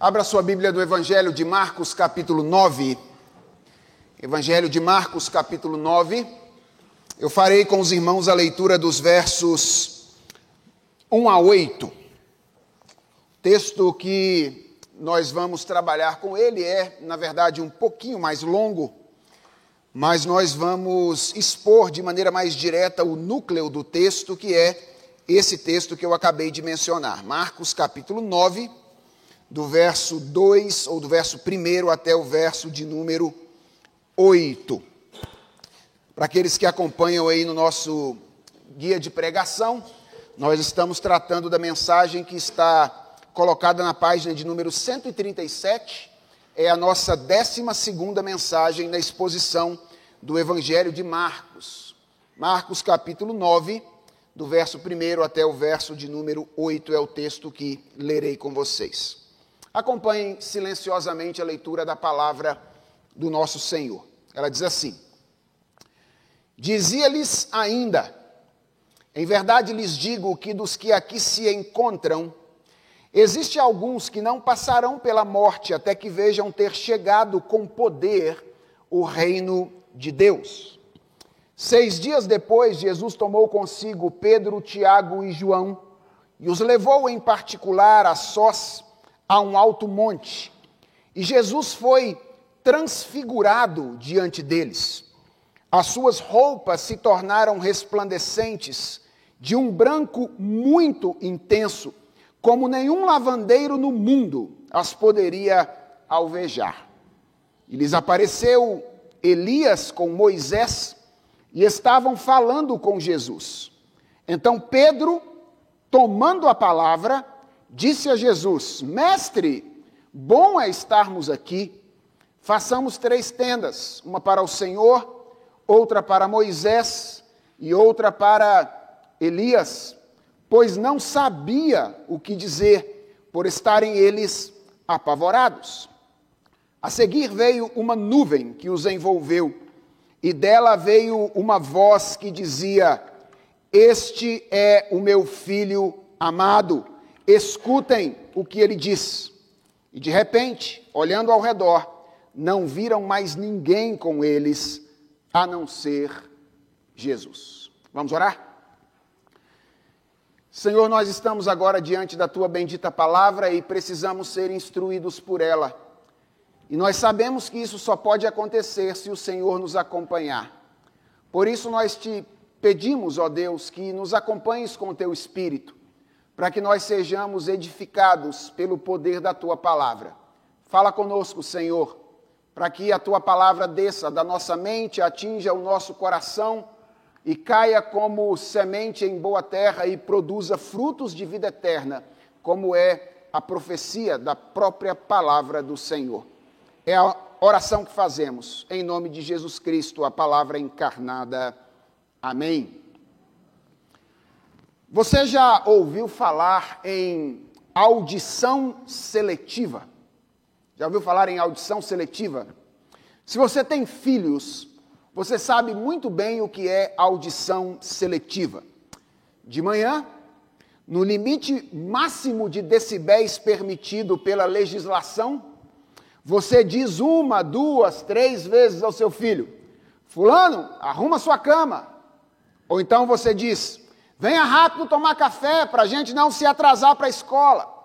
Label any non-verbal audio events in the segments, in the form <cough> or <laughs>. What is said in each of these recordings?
Abra sua Bíblia do Evangelho de Marcos, capítulo 9. Evangelho de Marcos, capítulo 9. Eu farei com os irmãos a leitura dos versos 1 a 8. Texto que nós vamos trabalhar com ele é, na verdade, um pouquinho mais longo, mas nós vamos expor de maneira mais direta o núcleo do texto, que é esse texto que eu acabei de mencionar. Marcos, capítulo 9 do verso 2 ou do verso 1 até o verso de número 8. Para aqueles que acompanham aí no nosso guia de pregação, nós estamos tratando da mensagem que está colocada na página de número 137. É a nossa 12 mensagem na exposição do Evangelho de Marcos. Marcos capítulo 9, do verso 1 até o verso de número 8 é o texto que lerei com vocês. Acompanhem silenciosamente a leitura da palavra do nosso Senhor. Ela diz assim: Dizia-lhes ainda: Em verdade lhes digo que dos que aqui se encontram, existe alguns que não passarão pela morte até que vejam ter chegado com poder o reino de Deus. Seis dias depois, Jesus tomou consigo Pedro, Tiago e João e os levou em particular a sós a um alto monte, e Jesus foi transfigurado diante deles. As suas roupas se tornaram resplandecentes, de um branco muito intenso, como nenhum lavandeiro no mundo as poderia alvejar. E lhes apareceu Elias com Moisés e estavam falando com Jesus. Então Pedro, tomando a palavra, disse a Jesus: Mestre, bom é estarmos aqui. Façamos três tendas: uma para o Senhor, outra para Moisés e outra para Elias, pois não sabia o que dizer, por estarem eles apavorados. A seguir veio uma nuvem que os envolveu, e dela veio uma voz que dizia: Este é o meu filho amado escutem o que ele diz. E de repente, olhando ao redor, não viram mais ninguém com eles a não ser Jesus. Vamos orar? Senhor, nós estamos agora diante da tua bendita palavra e precisamos ser instruídos por ela. E nós sabemos que isso só pode acontecer se o Senhor nos acompanhar. Por isso nós te pedimos, ó Deus, que nos acompanhes com o teu espírito para que nós sejamos edificados pelo poder da tua palavra. Fala conosco, Senhor, para que a tua palavra desça da nossa mente, atinja o nosso coração e caia como semente em boa terra e produza frutos de vida eterna, como é a profecia da própria palavra do Senhor. É a oração que fazemos, em nome de Jesus Cristo, a palavra encarnada. Amém. Você já ouviu falar em audição seletiva? Já ouviu falar em audição seletiva? Se você tem filhos, você sabe muito bem o que é audição seletiva. De manhã, no limite máximo de decibéis permitido pela legislação, você diz uma, duas, três vezes ao seu filho: Fulano, arruma sua cama. Ou então você diz: Venha rápido tomar café para a gente não se atrasar para a escola.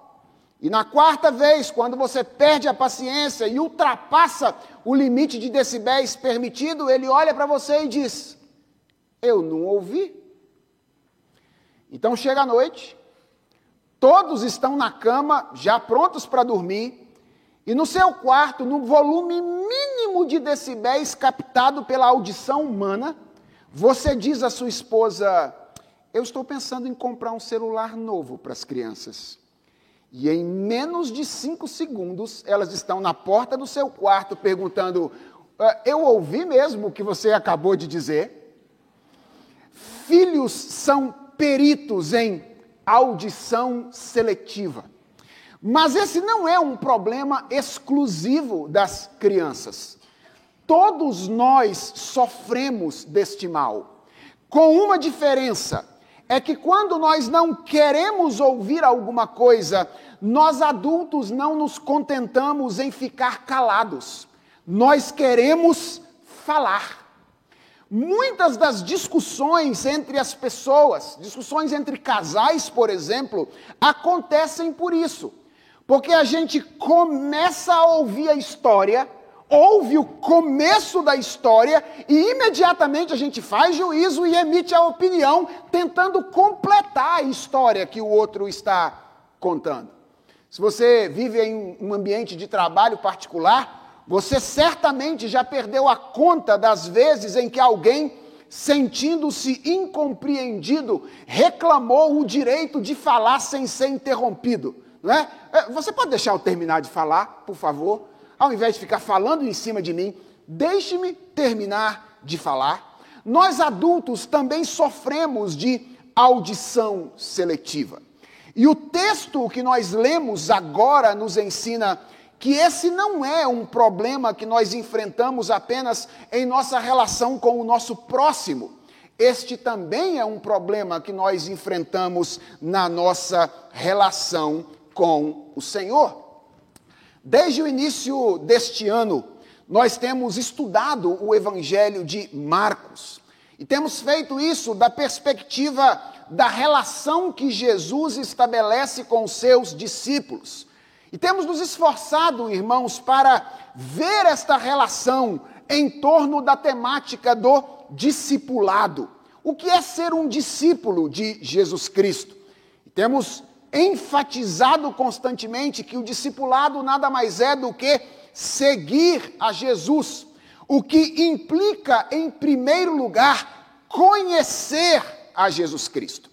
E na quarta vez, quando você perde a paciência e ultrapassa o limite de decibéis permitido, ele olha para você e diz: Eu não ouvi. Então chega a noite, todos estão na cama, já prontos para dormir, e no seu quarto, no volume mínimo de decibéis captado pela audição humana, você diz à sua esposa: eu estou pensando em comprar um celular novo para as crianças. E em menos de cinco segundos, elas estão na porta do seu quarto perguntando: ah, Eu ouvi mesmo o que você acabou de dizer? Filhos são peritos em audição seletiva. Mas esse não é um problema exclusivo das crianças. Todos nós sofremos deste mal, com uma diferença é que quando nós não queremos ouvir alguma coisa, nós adultos não nos contentamos em ficar calados. Nós queremos falar. Muitas das discussões entre as pessoas, discussões entre casais, por exemplo, acontecem por isso. Porque a gente começa a ouvir a história, ouve o começo da história e imediatamente a gente faz juízo e emite a opinião, tentando completar a história que o outro está contando. Se você vive em um ambiente de trabalho particular, você certamente já perdeu a conta das vezes em que alguém, sentindo-se incompreendido, reclamou o direito de falar sem ser interrompido. Não é? é? Você pode deixar eu terminar de falar, por favor? Ao invés de ficar falando em cima de mim, deixe-me terminar de falar. Nós adultos também sofremos de audição seletiva. E o texto que nós lemos agora nos ensina que esse não é um problema que nós enfrentamos apenas em nossa relação com o nosso próximo. Este também é um problema que nós enfrentamos na nossa relação com o Senhor. Desde o início deste ano, nós temos estudado o Evangelho de Marcos. E temos feito isso da perspectiva da relação que Jesus estabelece com seus discípulos. E temos nos esforçado, irmãos, para ver esta relação em torno da temática do discipulado. O que é ser um discípulo de Jesus Cristo? E temos enfatizado constantemente que o discipulado nada mais é do que seguir a Jesus, o que implica, em primeiro lugar, conhecer a Jesus Cristo.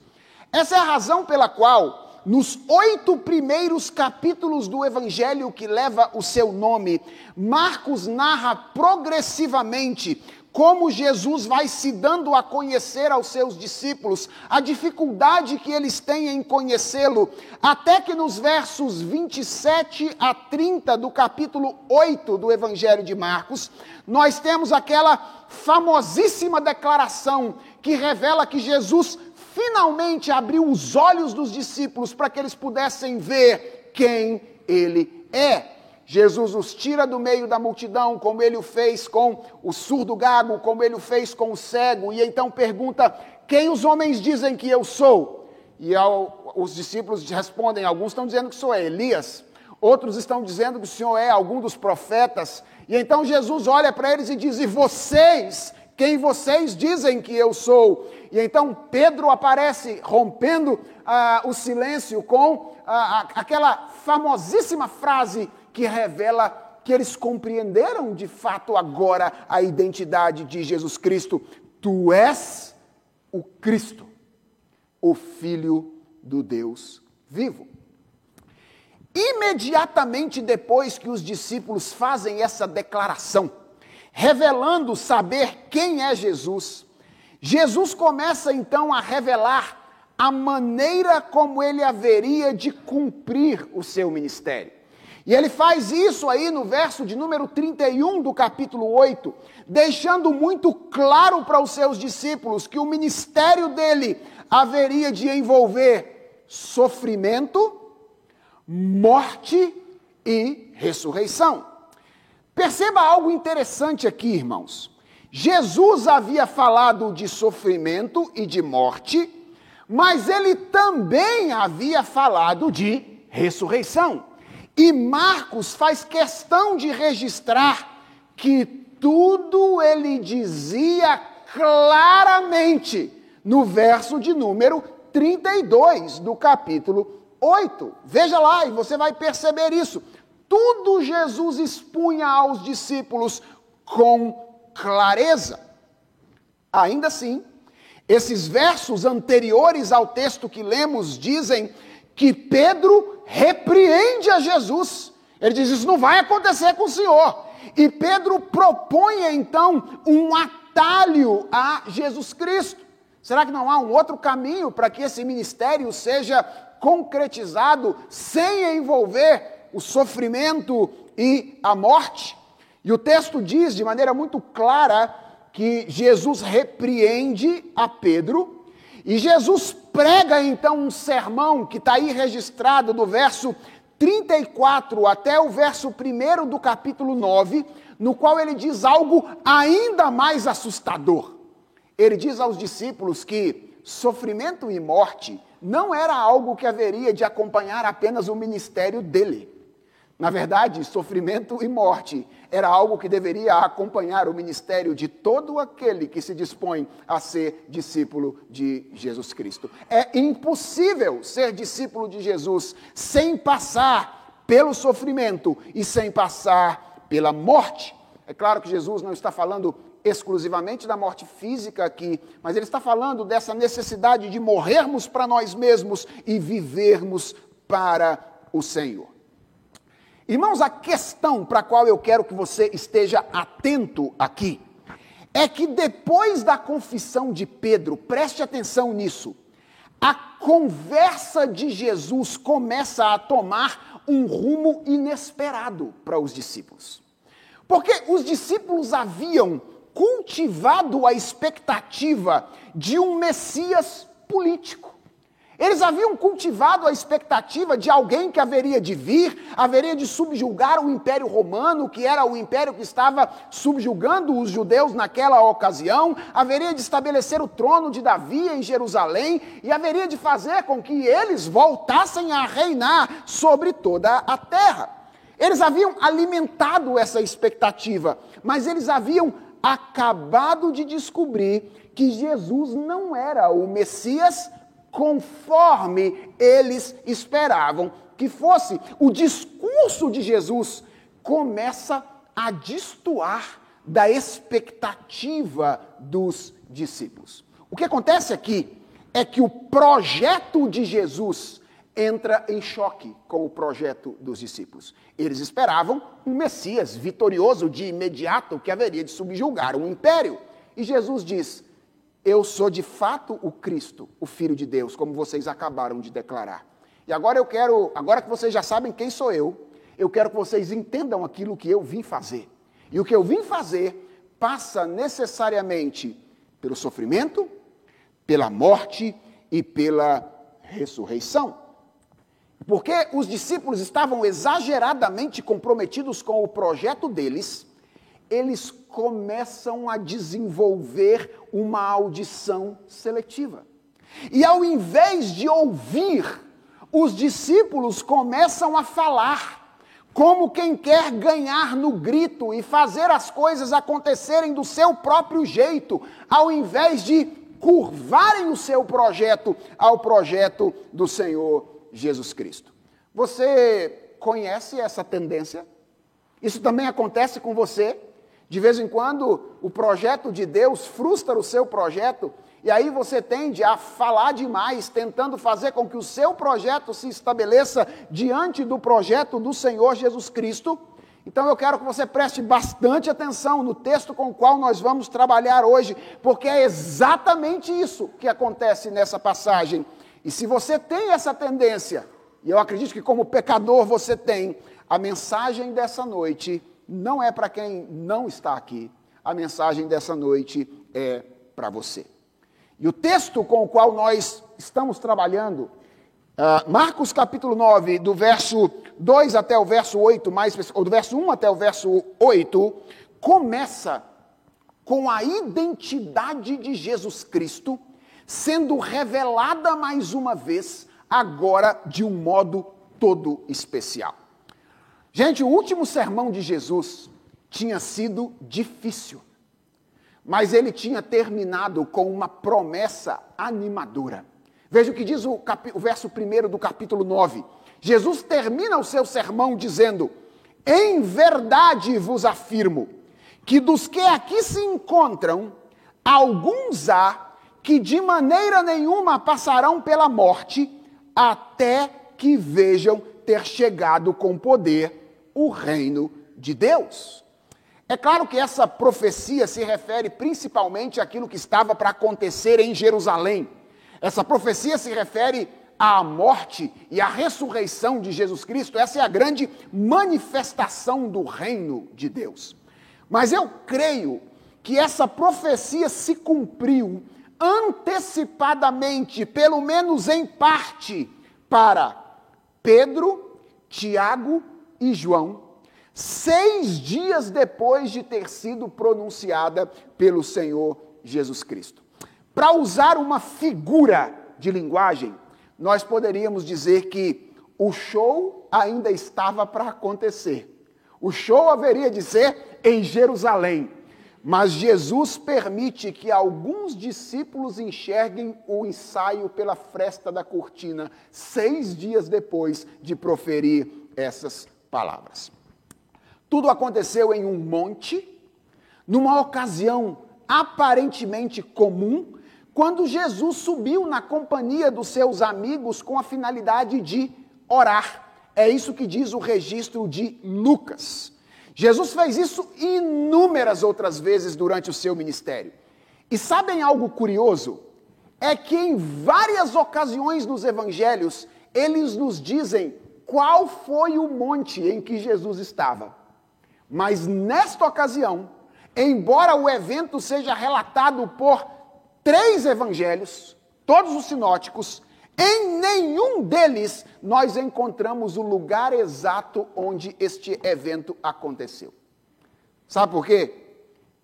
Essa é a razão pela qual nos oito primeiros capítulos do Evangelho que leva o seu nome, Marcos narra progressivamente como Jesus vai se dando a conhecer aos seus discípulos, a dificuldade que eles têm em conhecê-lo, até que nos versos 27 a 30 do capítulo 8 do Evangelho de Marcos, nós temos aquela famosíssima declaração que revela que Jesus finalmente abriu os olhos dos discípulos para que eles pudessem ver quem ele é. Jesus os tira do meio da multidão, como ele o fez com o surdo gago, como ele o fez com o cego, e então pergunta: Quem os homens dizem que eu sou? E ao, os discípulos respondem: Alguns estão dizendo que sou Elias, outros estão dizendo que o Senhor é algum dos profetas. E então Jesus olha para eles e diz: E vocês? Quem vocês dizem que eu sou? E então Pedro aparece rompendo ah, o silêncio com ah, aquela famosíssima frase que revela que eles compreenderam de fato agora a identidade de Jesus Cristo. Tu és o Cristo, o Filho do Deus vivo. Imediatamente depois que os discípulos fazem essa declaração, revelando saber quem é Jesus. Jesus começa então a revelar a maneira como ele haveria de cumprir o seu ministério. E ele faz isso aí no verso de número 31 do capítulo 8, deixando muito claro para os seus discípulos que o ministério dele haveria de envolver sofrimento, morte e ressurreição. Perceba algo interessante aqui, irmãos. Jesus havia falado de sofrimento e de morte, mas ele também havia falado de ressurreição. E Marcos faz questão de registrar que tudo ele dizia claramente no verso de número 32 do capítulo 8. Veja lá e você vai perceber isso tudo Jesus expunha aos discípulos com clareza. Ainda assim, esses versos anteriores ao texto que lemos dizem que Pedro repreende a Jesus. Ele diz: Isso não vai acontecer com o Senhor. E Pedro propõe então um atalho a Jesus Cristo. Será que não há um outro caminho para que esse ministério seja concretizado sem envolver o sofrimento e a morte. E o texto diz de maneira muito clara que Jesus repreende a Pedro e Jesus prega então um sermão que está aí registrado do verso 34 até o verso 1 do capítulo 9, no qual ele diz algo ainda mais assustador. Ele diz aos discípulos que sofrimento e morte não era algo que haveria de acompanhar apenas o ministério dele. Na verdade, sofrimento e morte era algo que deveria acompanhar o ministério de todo aquele que se dispõe a ser discípulo de Jesus Cristo. É impossível ser discípulo de Jesus sem passar pelo sofrimento e sem passar pela morte. É claro que Jesus não está falando exclusivamente da morte física aqui, mas ele está falando dessa necessidade de morrermos para nós mesmos e vivermos para o Senhor. Irmãos, a questão para a qual eu quero que você esteja atento aqui é que depois da confissão de Pedro, preste atenção nisso, a conversa de Jesus começa a tomar um rumo inesperado para os discípulos. Porque os discípulos haviam cultivado a expectativa de um Messias político. Eles haviam cultivado a expectativa de alguém que haveria de vir, haveria de subjugar o Império Romano, que era o império que estava subjugando os judeus naquela ocasião, haveria de estabelecer o trono de Davi em Jerusalém e haveria de fazer com que eles voltassem a reinar sobre toda a terra. Eles haviam alimentado essa expectativa, mas eles haviam acabado de descobrir que Jesus não era o Messias conforme eles esperavam que fosse. O discurso de Jesus começa a destoar da expectativa dos discípulos. O que acontece aqui é que o projeto de Jesus entra em choque com o projeto dos discípulos. Eles esperavam um Messias vitorioso de imediato que haveria de subjugar um império. E Jesus diz: eu sou de fato o Cristo, o Filho de Deus, como vocês acabaram de declarar. E agora eu quero, agora que vocês já sabem quem sou eu, eu quero que vocês entendam aquilo que eu vim fazer. E o que eu vim fazer passa necessariamente pelo sofrimento, pela morte e pela ressurreição. Porque os discípulos estavam exageradamente comprometidos com o projeto deles, eles começam a desenvolver uma audição seletiva. E ao invés de ouvir, os discípulos começam a falar, como quem quer ganhar no grito e fazer as coisas acontecerem do seu próprio jeito, ao invés de curvarem o seu projeto ao projeto do Senhor Jesus Cristo. Você conhece essa tendência? Isso também acontece com você? De vez em quando, o projeto de Deus frustra o seu projeto, e aí você tende a falar demais, tentando fazer com que o seu projeto se estabeleça diante do projeto do Senhor Jesus Cristo. Então eu quero que você preste bastante atenção no texto com o qual nós vamos trabalhar hoje, porque é exatamente isso que acontece nessa passagem. E se você tem essa tendência, e eu acredito que como pecador você tem, a mensagem dessa noite não é para quem não está aqui. A mensagem dessa noite é para você. E o texto com o qual nós estamos trabalhando, uh, Marcos capítulo 9, do verso 2 até o verso 8, mais, ou do verso 1 até o verso 8, começa com a identidade de Jesus Cristo sendo revelada mais uma vez, agora de um modo todo especial. Gente, o último sermão de Jesus tinha sido difícil, mas ele tinha terminado com uma promessa animadora. Veja o que diz o, cap... o verso 1 do capítulo 9. Jesus termina o seu sermão dizendo: Em verdade vos afirmo que dos que aqui se encontram, alguns há que de maneira nenhuma passarão pela morte, até que vejam ter chegado com poder o reino de Deus. É claro que essa profecia se refere principalmente àquilo que estava para acontecer em Jerusalém. Essa profecia se refere à morte e à ressurreição de Jesus Cristo. Essa é a grande manifestação do reino de Deus. Mas eu creio que essa profecia se cumpriu antecipadamente, pelo menos em parte, para Pedro, Tiago e João, seis dias depois de ter sido pronunciada pelo Senhor Jesus Cristo. Para usar uma figura de linguagem, nós poderíamos dizer que o show ainda estava para acontecer. O show haveria de ser em Jerusalém. Mas Jesus permite que alguns discípulos enxerguem o ensaio pela fresta da cortina, seis dias depois de proferir essas palavras. Tudo aconteceu em um monte, numa ocasião aparentemente comum, quando Jesus subiu na companhia dos seus amigos com a finalidade de orar. É isso que diz o registro de Lucas. Jesus fez isso inúmeras outras vezes durante o seu ministério. E sabem algo curioso? É que em várias ocasiões nos evangelhos, eles nos dizem qual foi o monte em que Jesus estava. Mas nesta ocasião, embora o evento seja relatado por três evangelhos, todos os sinóticos, em nenhum deles nós encontramos o lugar exato onde este evento aconteceu. Sabe por quê?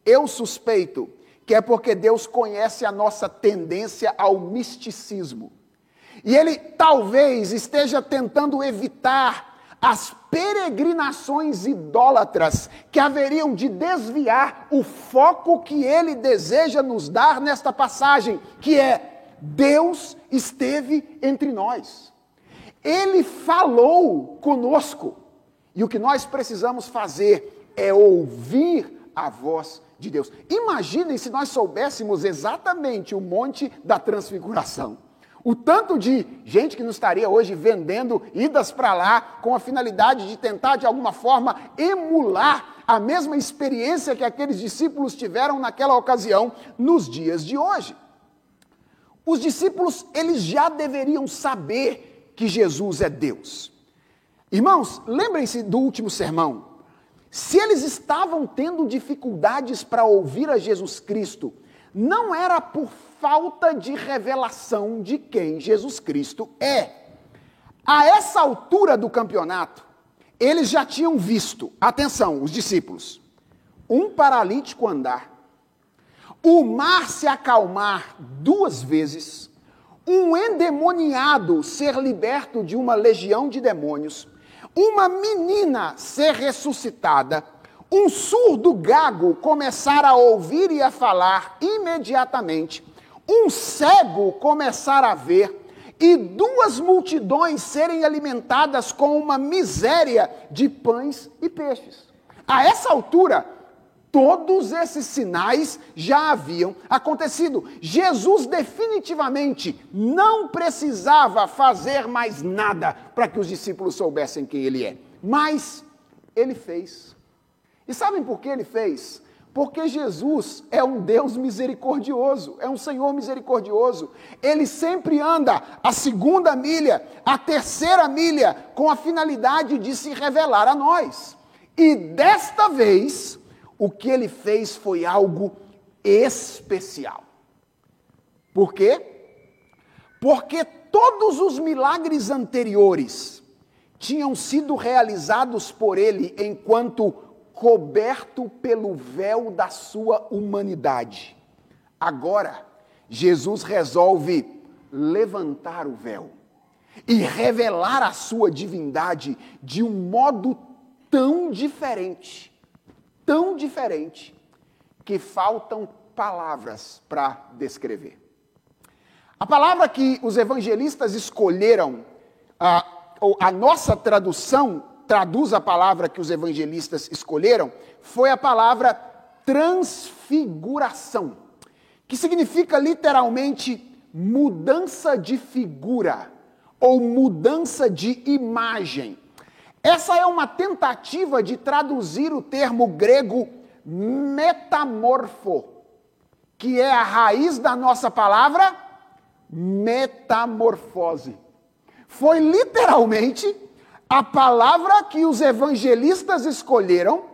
Eu suspeito que é porque Deus conhece a nossa tendência ao misticismo. E Ele talvez esteja tentando evitar as peregrinações idólatras que haveriam de desviar o foco que Ele deseja nos dar nesta passagem, que é Deus esteve entre nós. Ele falou conosco. E o que nós precisamos fazer é ouvir a voz de Deus. Imaginem se nós soubéssemos exatamente o monte da transfiguração. O tanto de gente que não estaria hoje vendendo idas para lá com a finalidade de tentar de alguma forma emular a mesma experiência que aqueles discípulos tiveram naquela ocasião nos dias de hoje. Os discípulos, eles já deveriam saber que Jesus é Deus. Irmãos, lembrem-se do último sermão. Se eles estavam tendo dificuldades para ouvir a Jesus Cristo, não era por falta de revelação de quem Jesus Cristo é. A essa altura do campeonato, eles já tinham visto, atenção, os discípulos, um paralítico andar, o mar se acalmar duas vezes, um endemoniado ser liberto de uma legião de demônios, uma menina ser ressuscitada, um surdo gago começar a ouvir e a falar imediatamente, um cego começar a ver, e duas multidões serem alimentadas com uma miséria de pães e peixes. A essa altura, Todos esses sinais já haviam acontecido. Jesus definitivamente não precisava fazer mais nada para que os discípulos soubessem quem ele é. Mas ele fez. E sabem por que ele fez? Porque Jesus é um Deus misericordioso, é um Senhor misericordioso. Ele sempre anda a segunda milha, a terceira milha, com a finalidade de se revelar a nós. E desta vez, o que ele fez foi algo especial. Por quê? Porque todos os milagres anteriores tinham sido realizados por ele enquanto coberto pelo véu da sua humanidade. Agora, Jesus resolve levantar o véu e revelar a sua divindade de um modo tão diferente tão diferente que faltam palavras para descrever. A palavra que os evangelistas escolheram, a, a nossa tradução traduz a palavra que os evangelistas escolheram, foi a palavra transfiguração, que significa literalmente mudança de figura ou mudança de imagem. Essa é uma tentativa de traduzir o termo grego metamorfo, que é a raiz da nossa palavra metamorfose. Foi literalmente a palavra que os evangelistas escolheram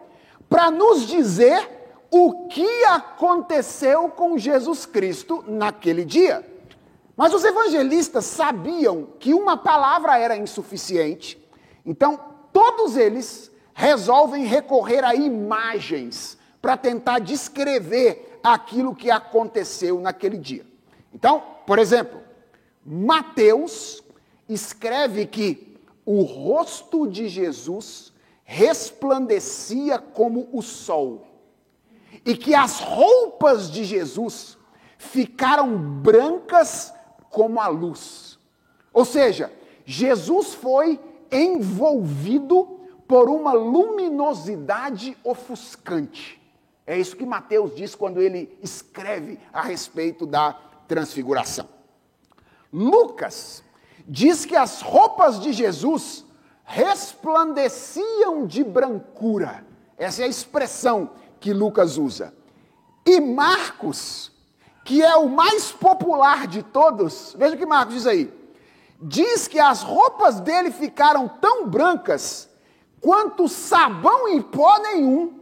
para nos dizer o que aconteceu com Jesus Cristo naquele dia. Mas os evangelistas sabiam que uma palavra era insuficiente, então todos eles resolvem recorrer a imagens para tentar descrever aquilo que aconteceu naquele dia. Então, por exemplo, Mateus escreve que o rosto de Jesus resplandecia como o sol e que as roupas de Jesus ficaram brancas como a luz. Ou seja, Jesus foi envolvido por uma luminosidade ofuscante. É isso que Mateus diz quando ele escreve a respeito da transfiguração. Lucas diz que as roupas de Jesus resplandeciam de brancura. Essa é a expressão que Lucas usa. E Marcos, que é o mais popular de todos, veja o que Marcos diz aí. Diz que as roupas dele ficaram tão brancas quanto sabão em pó nenhum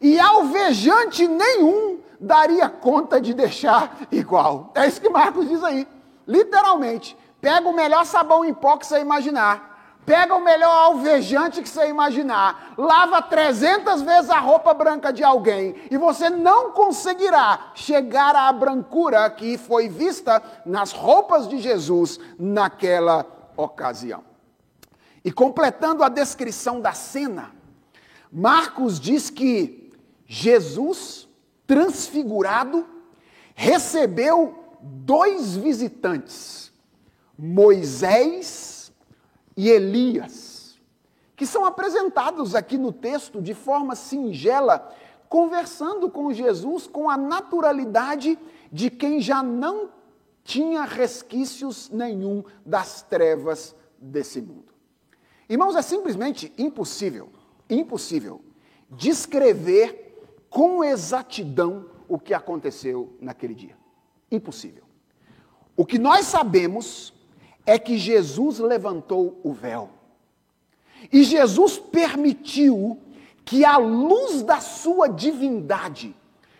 e alvejante nenhum daria conta de deixar <laughs> igual. É isso que Marcos diz aí. Literalmente, pega o melhor sabão em pó que você imaginar, pega o melhor alvejante que você imaginar, lava 300 vezes a roupa branca de alguém e você não conseguirá chegar à brancura que foi vista nas roupas de Jesus naquela ocasião. E completando a descrição da cena, Marcos diz que Jesus, transfigurado, recebeu dois visitantes, Moisés e Elias, que são apresentados aqui no texto de forma singela, conversando com Jesus com a naturalidade de quem já não tinha resquícios nenhum das trevas desse mundo. Irmãos, é simplesmente impossível, impossível descrever com exatidão o que aconteceu naquele dia. Impossível. O que nós sabemos é que Jesus levantou o véu. E Jesus permitiu que a luz da sua divindade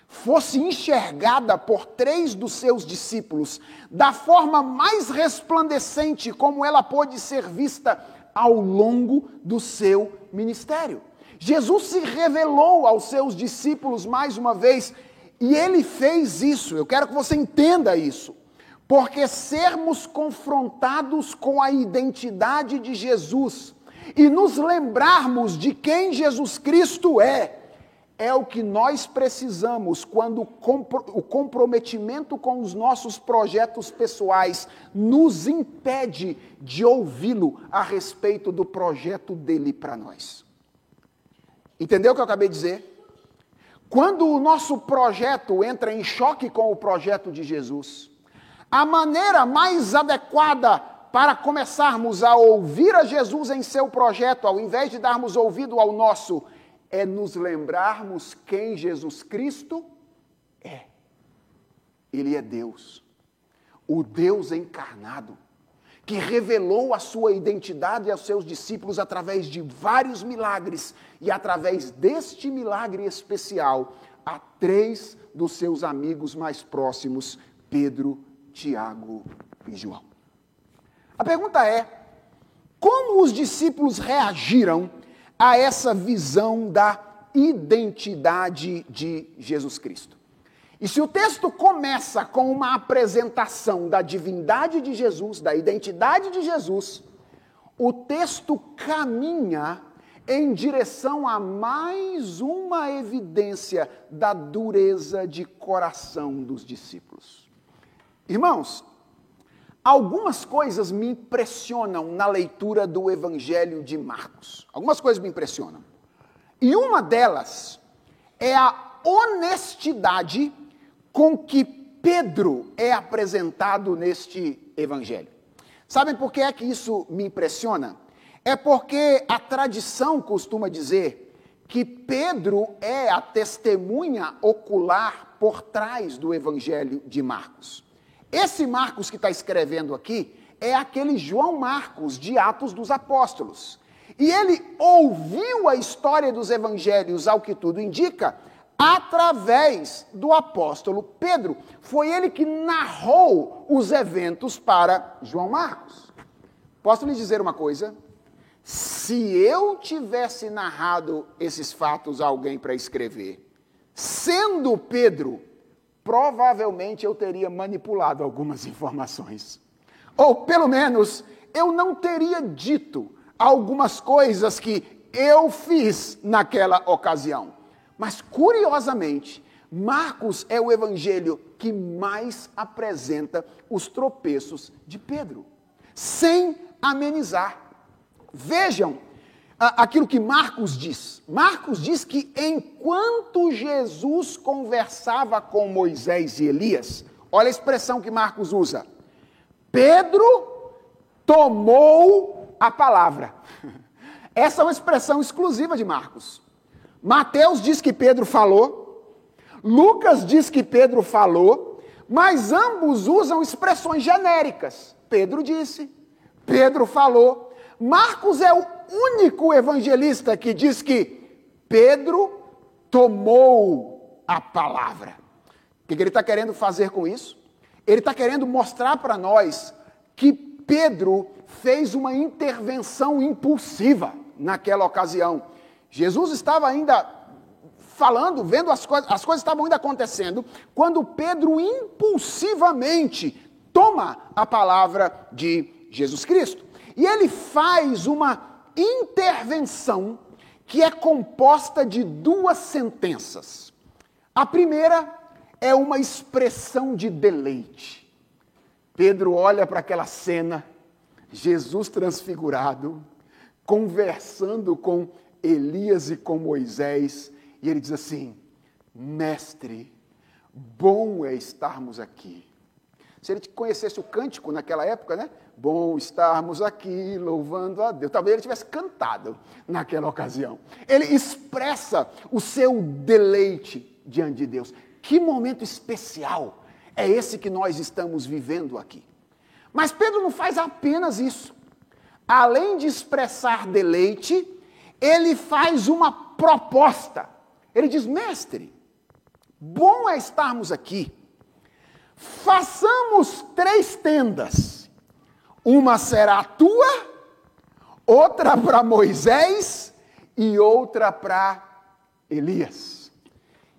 fosse enxergada por três dos seus discípulos da forma mais resplandecente como ela pôde ser vista ao longo do seu ministério. Jesus se revelou aos seus discípulos mais uma vez, e ele fez isso. Eu quero que você entenda isso. Porque sermos confrontados com a identidade de Jesus e nos lembrarmos de quem Jesus Cristo é, é o que nós precisamos quando o comprometimento com os nossos projetos pessoais nos impede de ouvi-lo a respeito do projeto dele para nós. Entendeu o que eu acabei de dizer? Quando o nosso projeto entra em choque com o projeto de Jesus, a maneira mais adequada para começarmos a ouvir a Jesus em seu projeto, ao invés de darmos ouvido ao nosso, é nos lembrarmos quem Jesus Cristo é. Ele é Deus, o Deus encarnado, que revelou a sua identidade aos seus discípulos através de vários milagres e através deste milagre especial a três dos seus amigos mais próximos, Pedro, Tiago e João. A pergunta é: como os discípulos reagiram a essa visão da identidade de Jesus Cristo. E se o texto começa com uma apresentação da divindade de Jesus, da identidade de Jesus, o texto caminha em direção a mais uma evidência da dureza de coração dos discípulos. Irmãos, Algumas coisas me impressionam na leitura do Evangelho de Marcos. Algumas coisas me impressionam. E uma delas é a honestidade com que Pedro é apresentado neste Evangelho. Sabem por que é que isso me impressiona? É porque a tradição costuma dizer que Pedro é a testemunha ocular por trás do Evangelho de Marcos. Esse Marcos que está escrevendo aqui é aquele João Marcos de Atos dos Apóstolos. E ele ouviu a história dos evangelhos, ao que tudo indica, através do apóstolo Pedro. Foi ele que narrou os eventos para João Marcos. Posso lhe dizer uma coisa? Se eu tivesse narrado esses fatos a alguém para escrever, sendo Pedro, provavelmente eu teria manipulado algumas informações. Ou pelo menos eu não teria dito algumas coisas que eu fiz naquela ocasião. Mas, curiosamente, Marcos é o evangelho que mais apresenta os tropeços de Pedro, sem amenizar. Vejam aquilo que Marcos diz. Marcos diz que enquanto Jesus conversava com Moisés e Elias, olha a expressão que Marcos usa: Pedro tomou a palavra. <laughs> Essa é uma expressão exclusiva de Marcos. Mateus diz que Pedro falou, Lucas diz que Pedro falou, mas ambos usam expressões genéricas. Pedro disse, Pedro falou. Marcos é o único evangelista que diz que Pedro tomou a palavra. O que ele está querendo fazer com isso? Ele está querendo mostrar para nós que Pedro fez uma intervenção impulsiva naquela ocasião. Jesus estava ainda falando, vendo as coisas, as coisas estavam ainda acontecendo, quando Pedro impulsivamente toma a palavra de Jesus Cristo. E ele faz uma intervenção que é composta de duas sentenças. A primeira é uma expressão de deleite. Pedro olha para aquela cena, Jesus transfigurado, conversando com Elias e com Moisés, e ele diz assim: Mestre, bom é estarmos aqui. Se ele conhecesse o cântico naquela época, né? Bom estarmos aqui louvando a Deus. Talvez ele tivesse cantado naquela ocasião. Ele expressa o seu deleite diante de Deus. Que momento especial é esse que nós estamos vivendo aqui. Mas Pedro não faz apenas isso. Além de expressar deleite, ele faz uma proposta. Ele diz: Mestre, bom é estarmos aqui. Façamos três tendas. Uma será tua, outra para Moisés e outra para Elias.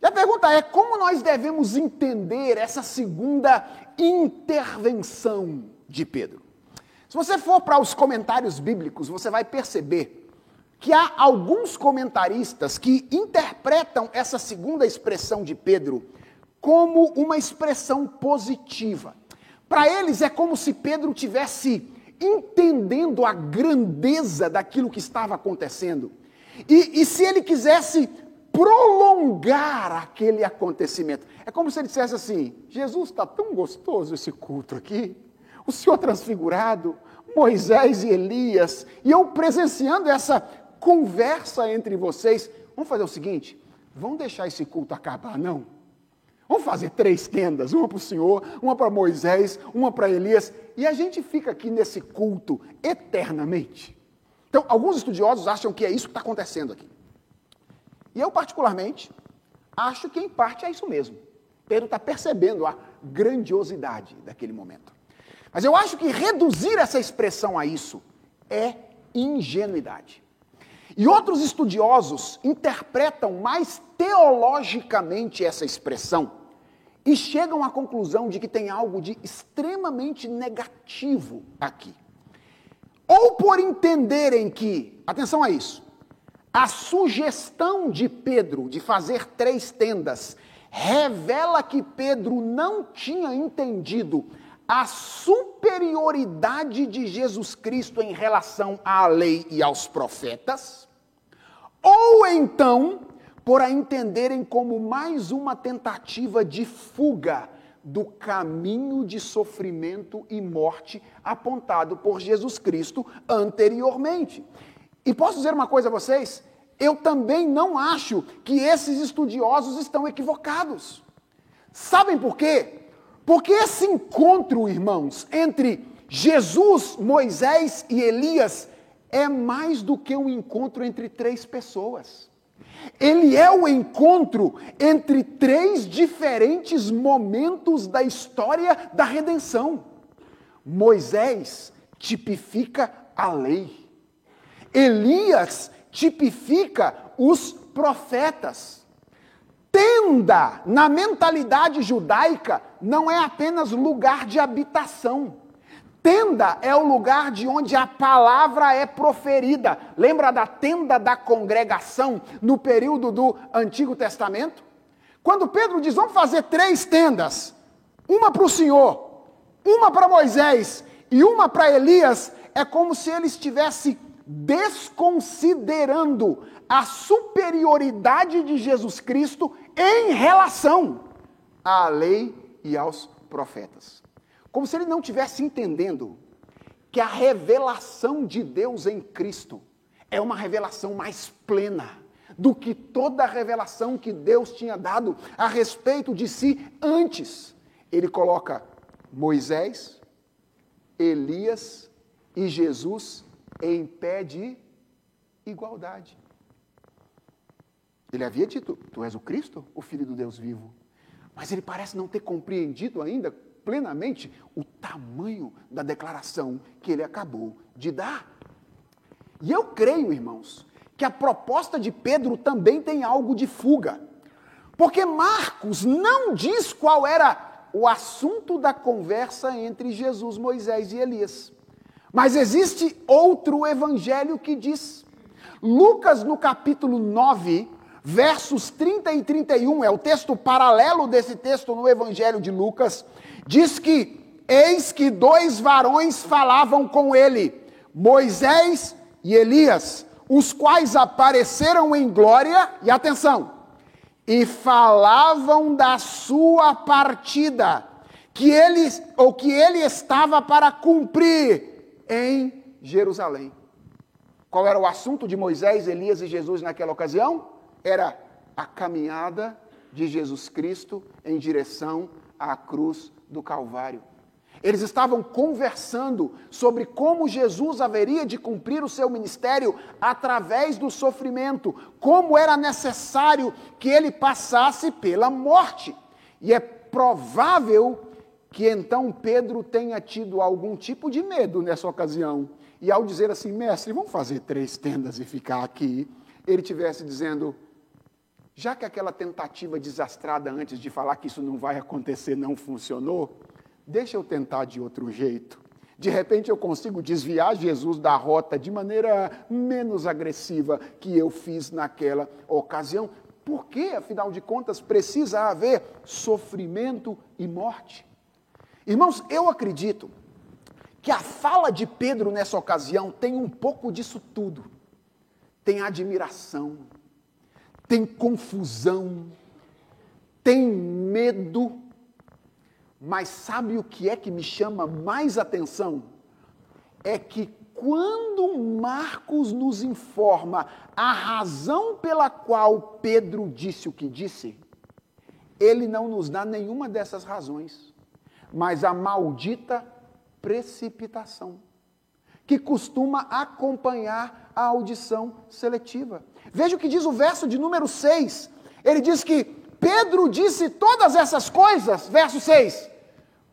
E a pergunta é: como nós devemos entender essa segunda intervenção de Pedro? Se você for para os comentários bíblicos, você vai perceber que há alguns comentaristas que interpretam essa segunda expressão de Pedro como uma expressão positiva. Para eles é como se Pedro tivesse entendendo a grandeza daquilo que estava acontecendo. E, e se ele quisesse prolongar aquele acontecimento. É como se ele dissesse assim: Jesus, está tão gostoso esse culto aqui, o Senhor transfigurado, Moisés e Elias, e eu presenciando essa conversa entre vocês. Vamos fazer o seguinte: vamos deixar esse culto acabar, não? Vamos fazer três tendas, uma para o Senhor, uma para Moisés, uma para Elias, e a gente fica aqui nesse culto eternamente. Então, alguns estudiosos acham que é isso que está acontecendo aqui. E eu, particularmente, acho que em parte é isso mesmo. Pedro está percebendo a grandiosidade daquele momento. Mas eu acho que reduzir essa expressão a isso é ingenuidade. E outros estudiosos interpretam mais teologicamente essa expressão e chegam à conclusão de que tem algo de extremamente negativo aqui. Ou por entenderem que, atenção a isso, a sugestão de Pedro de fazer três tendas revela que Pedro não tinha entendido a superioridade de Jesus Cristo em relação à lei e aos profetas, ou então por a entenderem como mais uma tentativa de fuga do caminho de sofrimento e morte apontado por Jesus Cristo anteriormente. E posso dizer uma coisa a vocês? Eu também não acho que esses estudiosos estão equivocados. Sabem por quê? Porque esse encontro, irmãos, entre Jesus, Moisés e Elias é mais do que um encontro entre três pessoas. Ele é o encontro entre três diferentes momentos da história da redenção. Moisés tipifica a lei. Elias tipifica os profetas. Tenda, na mentalidade judaica, não é apenas lugar de habitação. Tenda é o lugar de onde a palavra é proferida. Lembra da tenda da congregação no período do Antigo Testamento? Quando Pedro diz: vamos fazer três tendas, uma para o Senhor, uma para Moisés e uma para Elias, é como se ele estivesse desconsiderando a superioridade de Jesus Cristo em relação à lei e aos profetas. Como se ele não tivesse entendendo que a revelação de Deus em Cristo é uma revelação mais plena do que toda a revelação que Deus tinha dado a respeito de si antes. Ele coloca Moisés, Elias e Jesus em pé de igualdade. Ele havia dito: Tu és o Cristo, o Filho do Deus vivo. Mas ele parece não ter compreendido ainda plenamente o tamanho da declaração que ele acabou de dar. E eu creio, irmãos, que a proposta de Pedro também tem algo de fuga. Porque Marcos não diz qual era o assunto da conversa entre Jesus, Moisés e Elias. Mas existe outro evangelho que diz. Lucas, no capítulo 9, versos 30 e 31, é o texto paralelo desse texto no Evangelho de Lucas, diz que: Eis que dois varões falavam com ele, Moisés e Elias, os quais apareceram em glória, e atenção, e falavam da sua partida, que ele, ou que ele estava para cumprir em Jerusalém. Qual era o assunto de Moisés, Elias e Jesus naquela ocasião? Era a caminhada de Jesus Cristo em direção à cruz do Calvário. Eles estavam conversando sobre como Jesus haveria de cumprir o seu ministério através do sofrimento, como era necessário que ele passasse pela morte. E é provável que então Pedro tenha tido algum tipo de medo nessa ocasião. E ao dizer assim, mestre, vamos fazer três tendas e ficar aqui, ele tivesse dizendo: já que aquela tentativa desastrada antes de falar que isso não vai acontecer não funcionou, deixa eu tentar de outro jeito. De repente eu consigo desviar Jesus da rota de maneira menos agressiva que eu fiz naquela ocasião. Por que, afinal de contas, precisa haver sofrimento e morte? Irmãos, eu acredito que a fala de Pedro nessa ocasião tem um pouco disso tudo. Tem admiração, tem confusão, tem medo, mas sabe o que é que me chama mais atenção? É que quando Marcos nos informa a razão pela qual Pedro disse o que disse, ele não nos dá nenhuma dessas razões, mas a maldita precipitação, que costuma acompanhar a audição seletiva. Veja o que diz o verso de número 6. Ele diz que Pedro disse todas essas coisas, verso 6,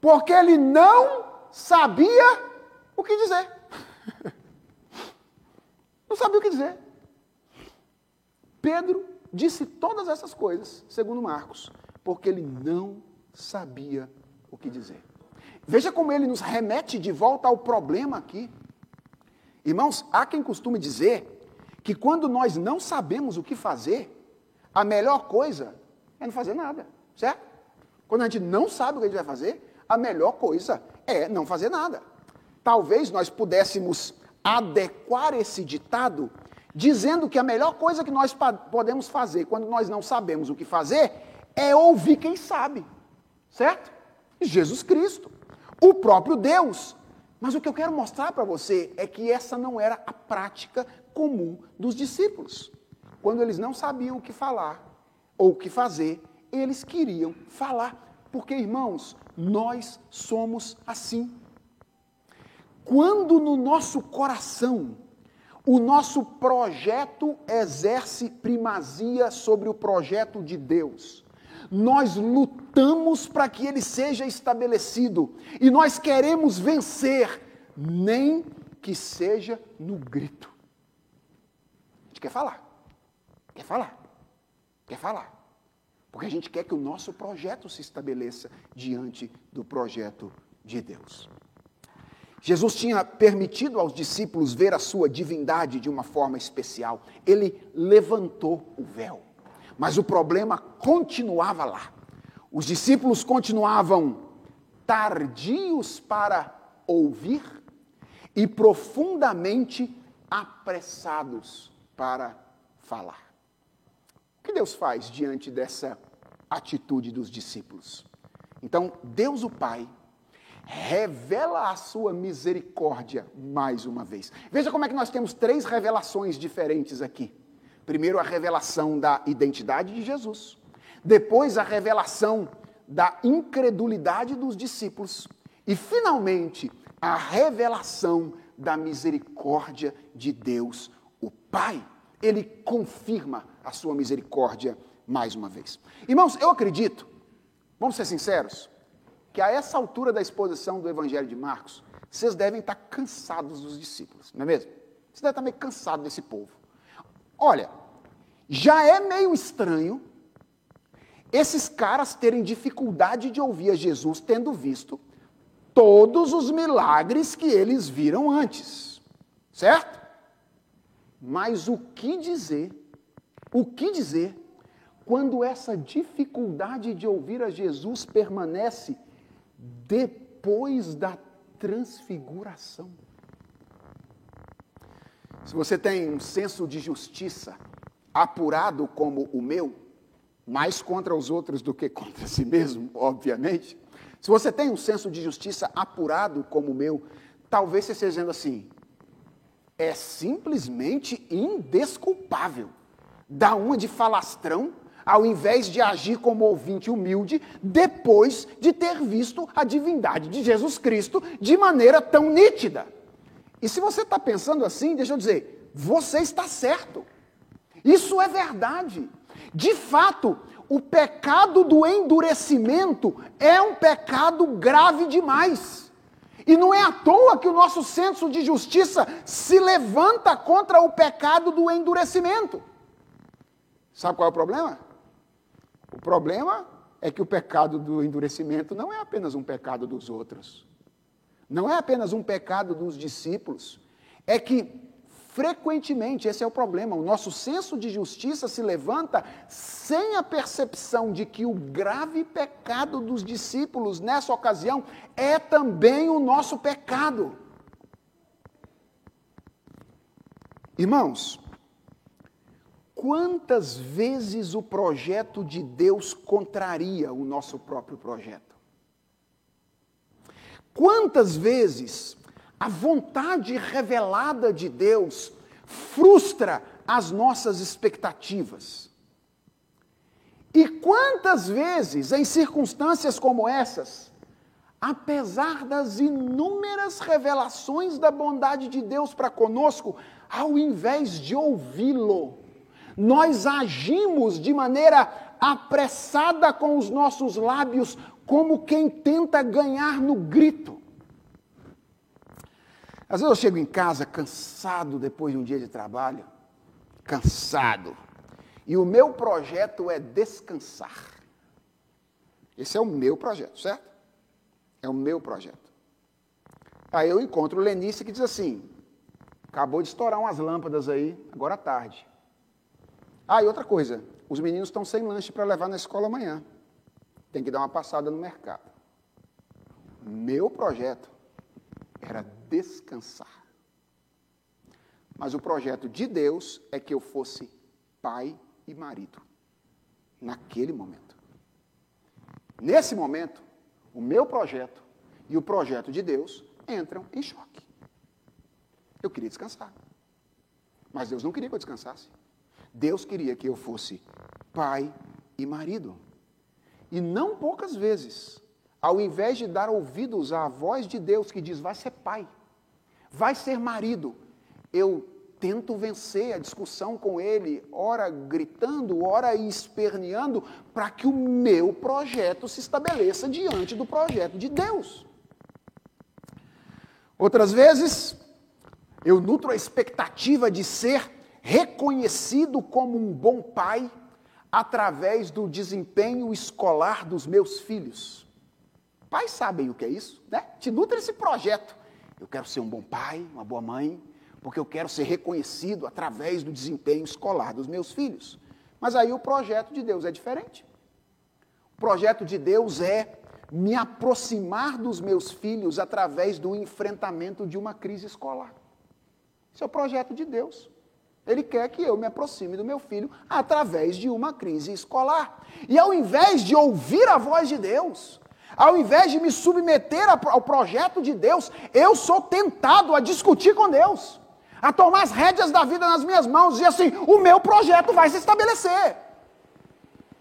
porque ele não sabia o que dizer. <laughs> Não sabia o que dizer. Pedro disse todas essas coisas, segundo Marcos, porque ele não sabia o que dizer. Veja como ele nos remete de volta ao problema aqui. Irmãos, há quem costume dizer que quando nós não sabemos o que fazer, a melhor coisa é não fazer nada, certo? Quando a gente não sabe o que a gente vai fazer, a melhor coisa é não fazer nada. Talvez nós pudéssemos adequar esse ditado dizendo que a melhor coisa que nós podemos fazer quando nós não sabemos o que fazer é ouvir quem sabe, certo? Jesus Cristo, o próprio Deus. Mas o que eu quero mostrar para você é que essa não era a prática comum dos discípulos. Quando eles não sabiam o que falar ou o que fazer, eles queriam falar. Porque, irmãos, nós somos assim. Quando no nosso coração O nosso projeto exerce primazia sobre o projeto de Deus. Nós lutamos para que ele seja estabelecido e nós queremos vencer, nem que seja no grito. Gente quer falar, quer falar, quer falar, porque a gente quer que o nosso projeto se estabeleça diante do projeto de Deus. Jesus tinha permitido aos discípulos ver a sua divindade de uma forma especial. Ele levantou o véu. Mas o problema continuava lá. Os discípulos continuavam tardios para ouvir e profundamente apressados para falar. O que Deus faz diante dessa atitude dos discípulos? Então, Deus o Pai revela a sua misericórdia mais uma vez. Veja como é que nós temos três revelações diferentes aqui. Primeiro, a revelação da identidade de Jesus. Depois, a revelação da incredulidade dos discípulos. E, finalmente, a revelação da misericórdia de Deus, o Pai. Ele confirma a sua misericórdia mais uma vez. Irmãos, eu acredito, vamos ser sinceros, que a essa altura da exposição do Evangelho de Marcos, vocês devem estar cansados dos discípulos, não é mesmo? Vocês devem estar meio cansados desse povo. Olha, já é meio estranho esses caras terem dificuldade de ouvir a Jesus tendo visto todos os milagres que eles viram antes, certo? Mas o que dizer, o que dizer, quando essa dificuldade de ouvir a Jesus permanece depois da transfiguração. Se você tem um senso de justiça apurado como o meu, mais contra os outros do que contra si mesmo, obviamente. Se você tem um senso de justiça apurado como o meu, talvez você esteja dizendo assim: é simplesmente indesculpável. Dá uma de falastrão ao invés de agir como ouvinte humilde, depois de ter visto a divindade de Jesus Cristo de maneira tão nítida. E se você está pensando assim, deixa eu dizer, você está certo. Isso é verdade. De fato, o pecado do endurecimento é um pecado grave demais. E não é à toa que o nosso senso de justiça se levanta contra o pecado do endurecimento. Sabe qual é o problema? O problema é que o pecado do endurecimento não é apenas um pecado dos outros. Não é apenas um pecado dos discípulos. É que, frequentemente, esse é o problema, o nosso senso de justiça se levanta sem a percepção de que o grave pecado dos discípulos nessa ocasião é também o nosso pecado. Irmãos, Quantas vezes o projeto de Deus contraria o nosso próprio projeto? Quantas vezes a vontade revelada de Deus frustra as nossas expectativas? E quantas vezes, em circunstâncias como essas, apesar das inúmeras revelações da bondade de Deus para conosco, ao invés de ouvi-lo, nós agimos de maneira apressada com os nossos lábios, como quem tenta ganhar no grito. Às vezes eu chego em casa cansado depois de um dia de trabalho, cansado, e o meu projeto é descansar. Esse é o meu projeto, certo? É o meu projeto. Aí eu encontro o Lenice que diz assim: acabou de estourar umas lâmpadas aí, agora à tarde. Ah, e outra coisa, os meninos estão sem lanche para levar na escola amanhã. Tem que dar uma passada no mercado. Meu projeto era descansar. Mas o projeto de Deus é que eu fosse pai e marido. Naquele momento. Nesse momento, o meu projeto e o projeto de Deus entram em choque. Eu queria descansar. Mas Deus não queria que eu descansasse. Deus queria que eu fosse pai e marido. E não poucas vezes, ao invés de dar ouvidos à voz de Deus que diz, vai ser pai, vai ser marido, eu tento vencer a discussão com ele, ora gritando, ora esperneando, para que o meu projeto se estabeleça diante do projeto de Deus. Outras vezes, eu nutro a expectativa de ser reconhecido como um bom pai através do desempenho escolar dos meus filhos. Pais sabem o que é isso, né? Te nutre esse projeto. Eu quero ser um bom pai, uma boa mãe, porque eu quero ser reconhecido através do desempenho escolar dos meus filhos. Mas aí o projeto de Deus é diferente. O projeto de Deus é me aproximar dos meus filhos através do enfrentamento de uma crise escolar. Esse é o projeto de Deus. Ele quer que eu me aproxime do meu filho através de uma crise escolar. E ao invés de ouvir a voz de Deus, ao invés de me submeter ao projeto de Deus, eu sou tentado a discutir com Deus, a tomar as rédeas da vida nas minhas mãos e assim, o meu projeto vai se estabelecer.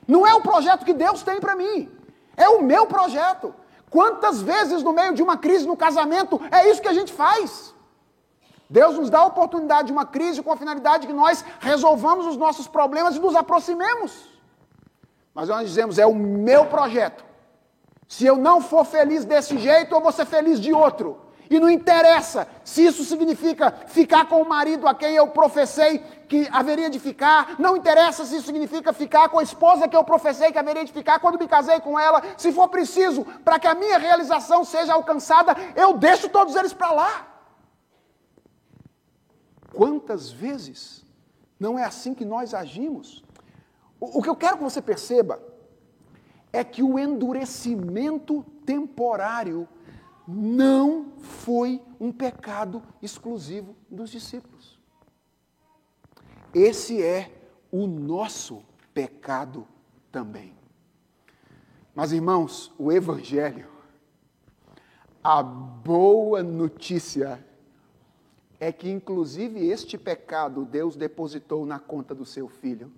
Não é o projeto que Deus tem para mim, é o meu projeto. Quantas vezes no meio de uma crise no casamento é isso que a gente faz? Deus nos dá a oportunidade de uma crise com a finalidade que nós resolvamos os nossos problemas e nos aproximemos. Mas nós dizemos, é o meu projeto. Se eu não for feliz desse jeito, eu vou ser feliz de outro. E não interessa se isso significa ficar com o marido a quem eu professei que haveria de ficar, não interessa se isso significa ficar com a esposa que eu professei que haveria de ficar quando me casei com ela. Se for preciso para que a minha realização seja alcançada, eu deixo todos eles para lá. Quantas vezes não é assim que nós agimos? O, o que eu quero que você perceba é que o endurecimento temporário não foi um pecado exclusivo dos discípulos. Esse é o nosso pecado também. Mas, irmãos, o Evangelho, a boa notícia é que, inclusive, este pecado Deus depositou na conta do seu filho,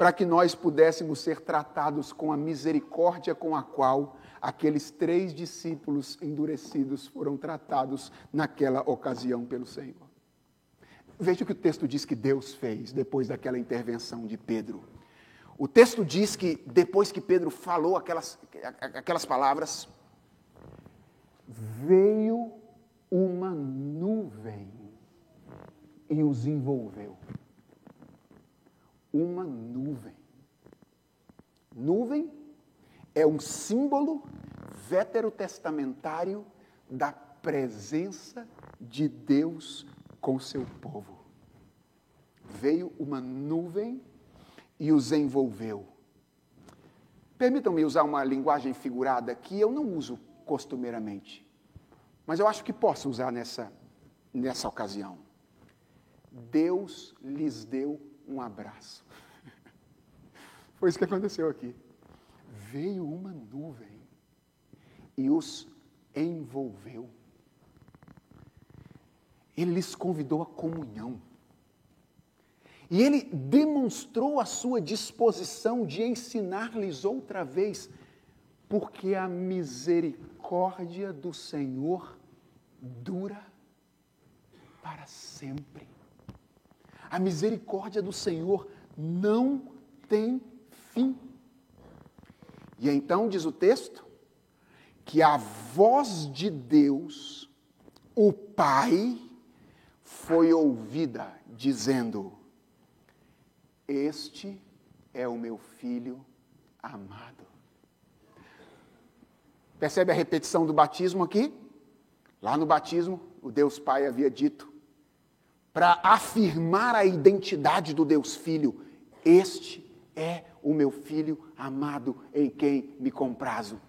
para que nós pudéssemos ser tratados com a misericórdia com a qual aqueles três discípulos endurecidos foram tratados naquela ocasião pelo Senhor. Veja o que o texto diz que Deus fez depois daquela intervenção de Pedro. O texto diz que depois que Pedro falou aquelas, aquelas palavras, veio uma nuvem e os envolveu. Uma nuvem. Nuvem é um símbolo veterotestamentário da presença de Deus com seu povo. Veio uma nuvem e os envolveu. Permitam-me usar uma linguagem figurada que eu não uso costumeiramente. Mas eu acho que posso usar nessa, nessa ocasião. Deus lhes deu um abraço. <laughs> Foi isso que aconteceu aqui. Veio uma nuvem e os envolveu. Ele lhes convidou à comunhão. E ele demonstrou a sua disposição de ensinar-lhes outra vez, porque a misericórdia do Senhor dura para sempre. A misericórdia do Senhor não tem fim. E então diz o texto que a voz de Deus, o Pai, foi ouvida dizendo: Este é o meu filho amado. Percebe a repetição do batismo aqui? Lá no batismo, o Deus Pai havia dito, para afirmar a identidade do Deus Filho: Este é o meu filho amado em quem me comprazo.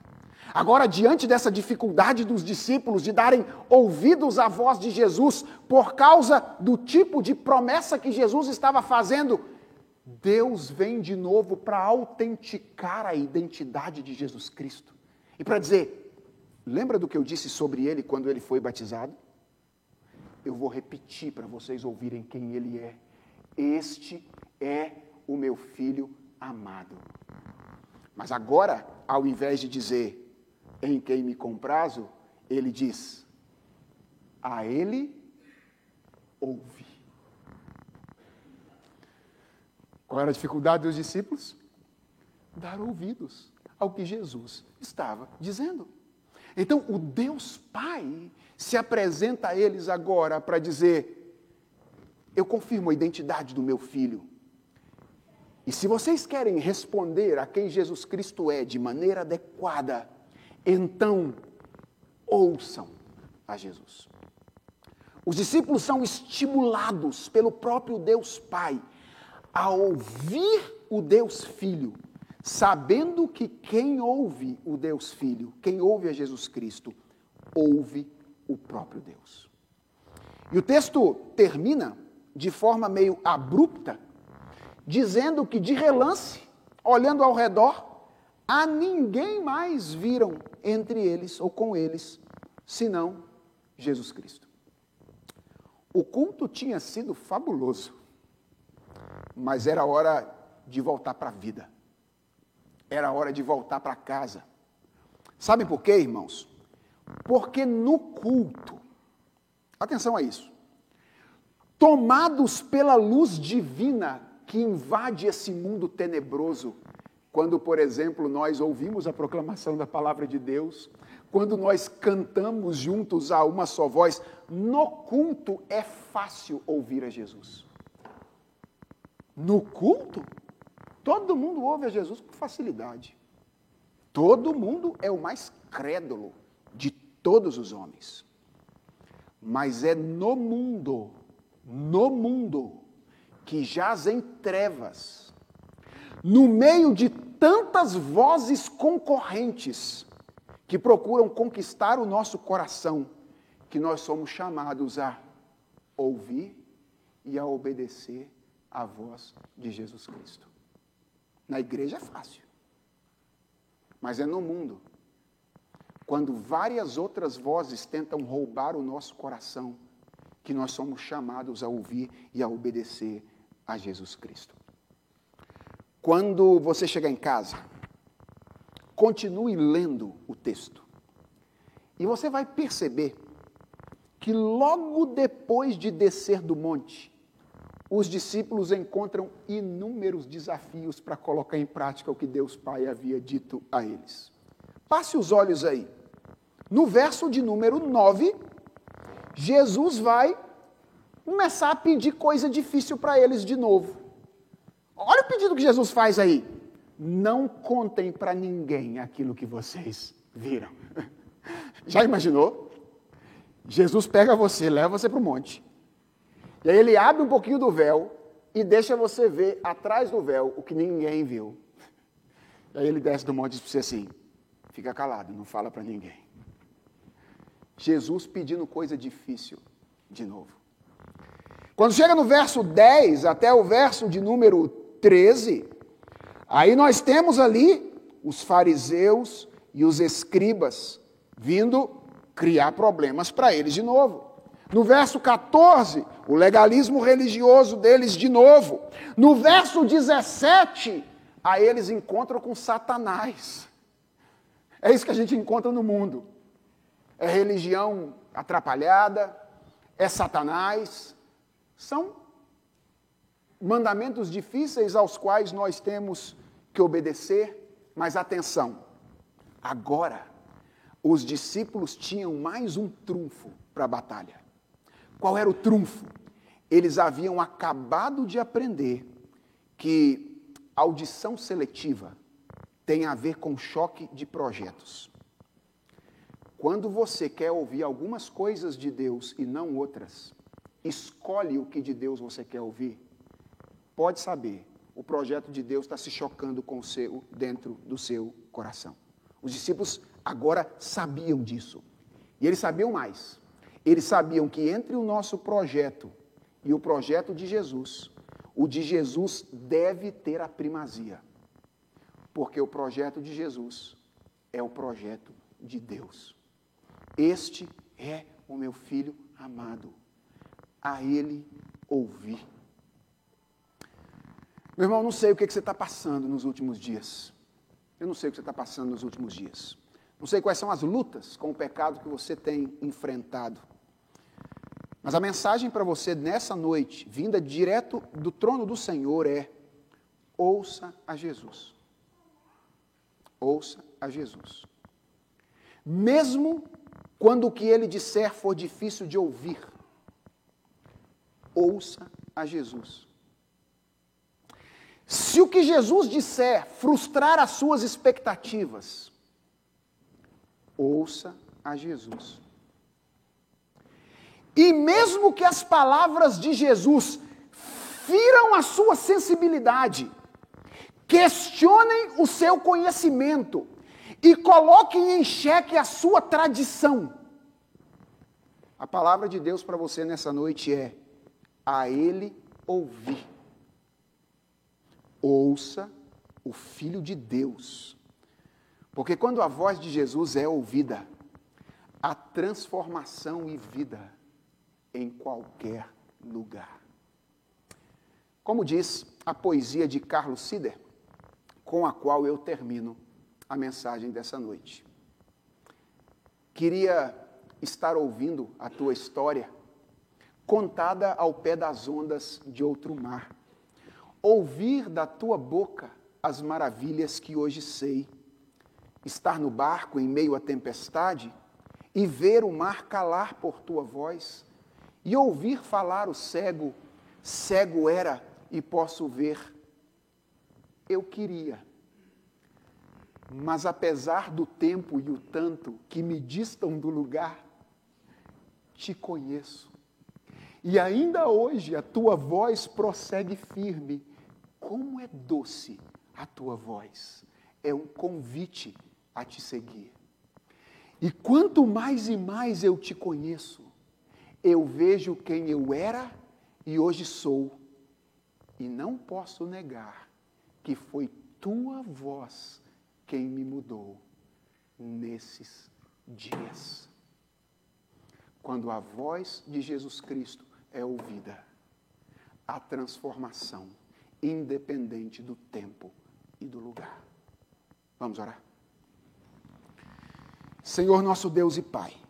Agora, diante dessa dificuldade dos discípulos de darem ouvidos à voz de Jesus, por causa do tipo de promessa que Jesus estava fazendo, Deus vem de novo para autenticar a identidade de Jesus Cristo e para dizer: Lembra do que eu disse sobre ele quando ele foi batizado? Eu vou repetir para vocês ouvirem quem ele é. Este é o meu filho amado. Mas agora, ao invés de dizer em quem me comprazo, ele diz: a ele ouvi. Qual era a dificuldade dos discípulos? Dar ouvidos ao que Jesus estava dizendo. Então, o Deus Pai se apresenta a eles agora para dizer: Eu confirmo a identidade do meu filho. E se vocês querem responder a quem Jesus Cristo é de maneira adequada, então ouçam a Jesus. Os discípulos são estimulados pelo próprio Deus Pai a ouvir o Deus Filho, sabendo que quem ouve o Deus Filho, quem ouve a Jesus Cristo, ouve o próprio Deus. E o texto termina de forma meio abrupta, dizendo que de relance, olhando ao redor, a ninguém mais viram entre eles ou com eles, senão Jesus Cristo. O culto tinha sido fabuloso, mas era hora de voltar para a vida. Era hora de voltar para casa. Sabe por quê, irmãos? Porque no culto, atenção a isso, tomados pela luz divina que invade esse mundo tenebroso, quando, por exemplo, nós ouvimos a proclamação da palavra de Deus, quando nós cantamos juntos a uma só voz, no culto é fácil ouvir a Jesus. No culto, todo mundo ouve a Jesus com facilidade. Todo mundo é o mais crédulo de todos os homens. Mas é no mundo, no mundo, que jaz em trevas, no meio de tantas vozes concorrentes que procuram conquistar o nosso coração, que nós somos chamados a ouvir e a obedecer à voz de Jesus Cristo. Na igreja é fácil, mas é no mundo. Quando várias outras vozes tentam roubar o nosso coração, que nós somos chamados a ouvir e a obedecer a Jesus Cristo. Quando você chegar em casa, continue lendo o texto. E você vai perceber que logo depois de descer do monte, os discípulos encontram inúmeros desafios para colocar em prática o que Deus Pai havia dito a eles. Passe os olhos aí. No verso de número 9, Jesus vai começar a pedir coisa difícil para eles de novo. Olha o pedido que Jesus faz aí. Não contem para ninguém aquilo que vocês viram. <laughs> Já imaginou? Jesus pega você, leva você para o monte. E aí ele abre um pouquinho do véu e deixa você ver atrás do véu o que ninguém viu. E aí ele desce do monte e diz para você assim: fica calado, não fala para ninguém. Jesus pedindo coisa difícil de novo. Quando chega no verso 10 até o verso de número 13, aí nós temos ali os fariseus e os escribas vindo criar problemas para eles de novo. No verso 14, o legalismo religioso deles de novo. No verso 17, aí eles encontram com Satanás. É isso que a gente encontra no mundo. É religião atrapalhada, é Satanás, são mandamentos difíceis aos quais nós temos que obedecer, mas atenção, agora os discípulos tinham mais um trunfo para a batalha. Qual era o trunfo? Eles haviam acabado de aprender que audição seletiva tem a ver com choque de projetos. Quando você quer ouvir algumas coisas de Deus e não outras, escolhe o que de Deus você quer ouvir, pode saber, o projeto de Deus está se chocando com o seu dentro do seu coração. Os discípulos agora sabiam disso. E eles sabiam mais. Eles sabiam que entre o nosso projeto e o projeto de Jesus, o de Jesus deve ter a primazia. Porque o projeto de Jesus é o projeto de Deus. Este é o meu filho amado a Ele ouvir. Meu irmão, não sei o que você está passando nos últimos dias. Eu não sei o que você está passando nos últimos dias. Não sei quais são as lutas com o pecado que você tem enfrentado. Mas a mensagem para você nessa noite, vinda direto do trono do Senhor, é: ouça a Jesus. Ouça a Jesus. Mesmo quando o que ele disser for difícil de ouvir, ouça a Jesus. Se o que Jesus disser frustrar as suas expectativas, ouça a Jesus. E mesmo que as palavras de Jesus firam a sua sensibilidade, questionem o seu conhecimento e coloquem em xeque a sua tradição. A palavra de Deus para você nessa noite é: a Ele ouvir. Ouça o Filho de Deus. Porque quando a voz de Jesus é ouvida, há transformação e vida em qualquer lugar. Como diz a poesia de Carlos Sider, com a qual eu termino a mensagem dessa noite. Queria estar ouvindo a tua história contada ao pé das ondas de outro mar. Ouvir da tua boca as maravilhas que hoje sei. Estar no barco em meio à tempestade e ver o mar calar por tua voz e ouvir falar o cego, cego era e posso ver. Eu queria. Mas apesar do tempo e o tanto que me distam do lugar, te conheço. E ainda hoje a tua voz prossegue firme. Como é doce a tua voz. É um convite a te seguir. E quanto mais e mais eu te conheço, eu vejo quem eu era e hoje sou, e não posso negar que foi tua voz quem me mudou nesses dias. Quando a voz de Jesus Cristo é ouvida, a transformação, independente do tempo e do lugar. Vamos orar. Senhor nosso Deus e Pai,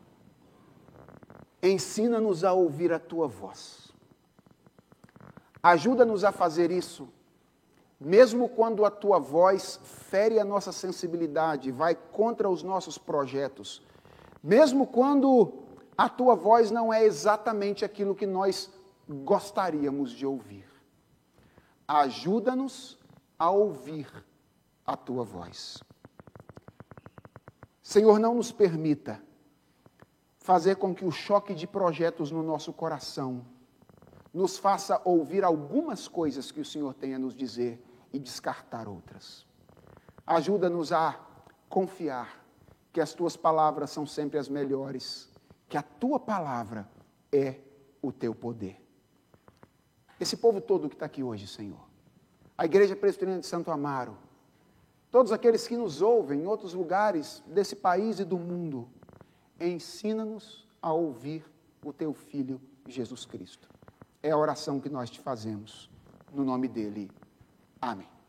Ensina-nos a ouvir a tua voz. Ajuda-nos a fazer isso, mesmo quando a tua voz fere a nossa sensibilidade, vai contra os nossos projetos, mesmo quando a tua voz não é exatamente aquilo que nós gostaríamos de ouvir. Ajuda-nos a ouvir a tua voz. Senhor, não nos permita fazer com que o choque de projetos no nosso coração nos faça ouvir algumas coisas que o Senhor tem a nos dizer e descartar outras. Ajuda-nos a confiar que as tuas palavras são sempre as melhores, que a tua palavra é o teu poder. Esse povo todo que está aqui hoje, Senhor, a Igreja Presbiteriana de Santo Amaro, todos aqueles que nos ouvem em outros lugares desse país e do mundo, ensina-nos a ouvir o teu Filho Jesus Cristo. É a oração que nós te fazemos. No nome dele. Amém.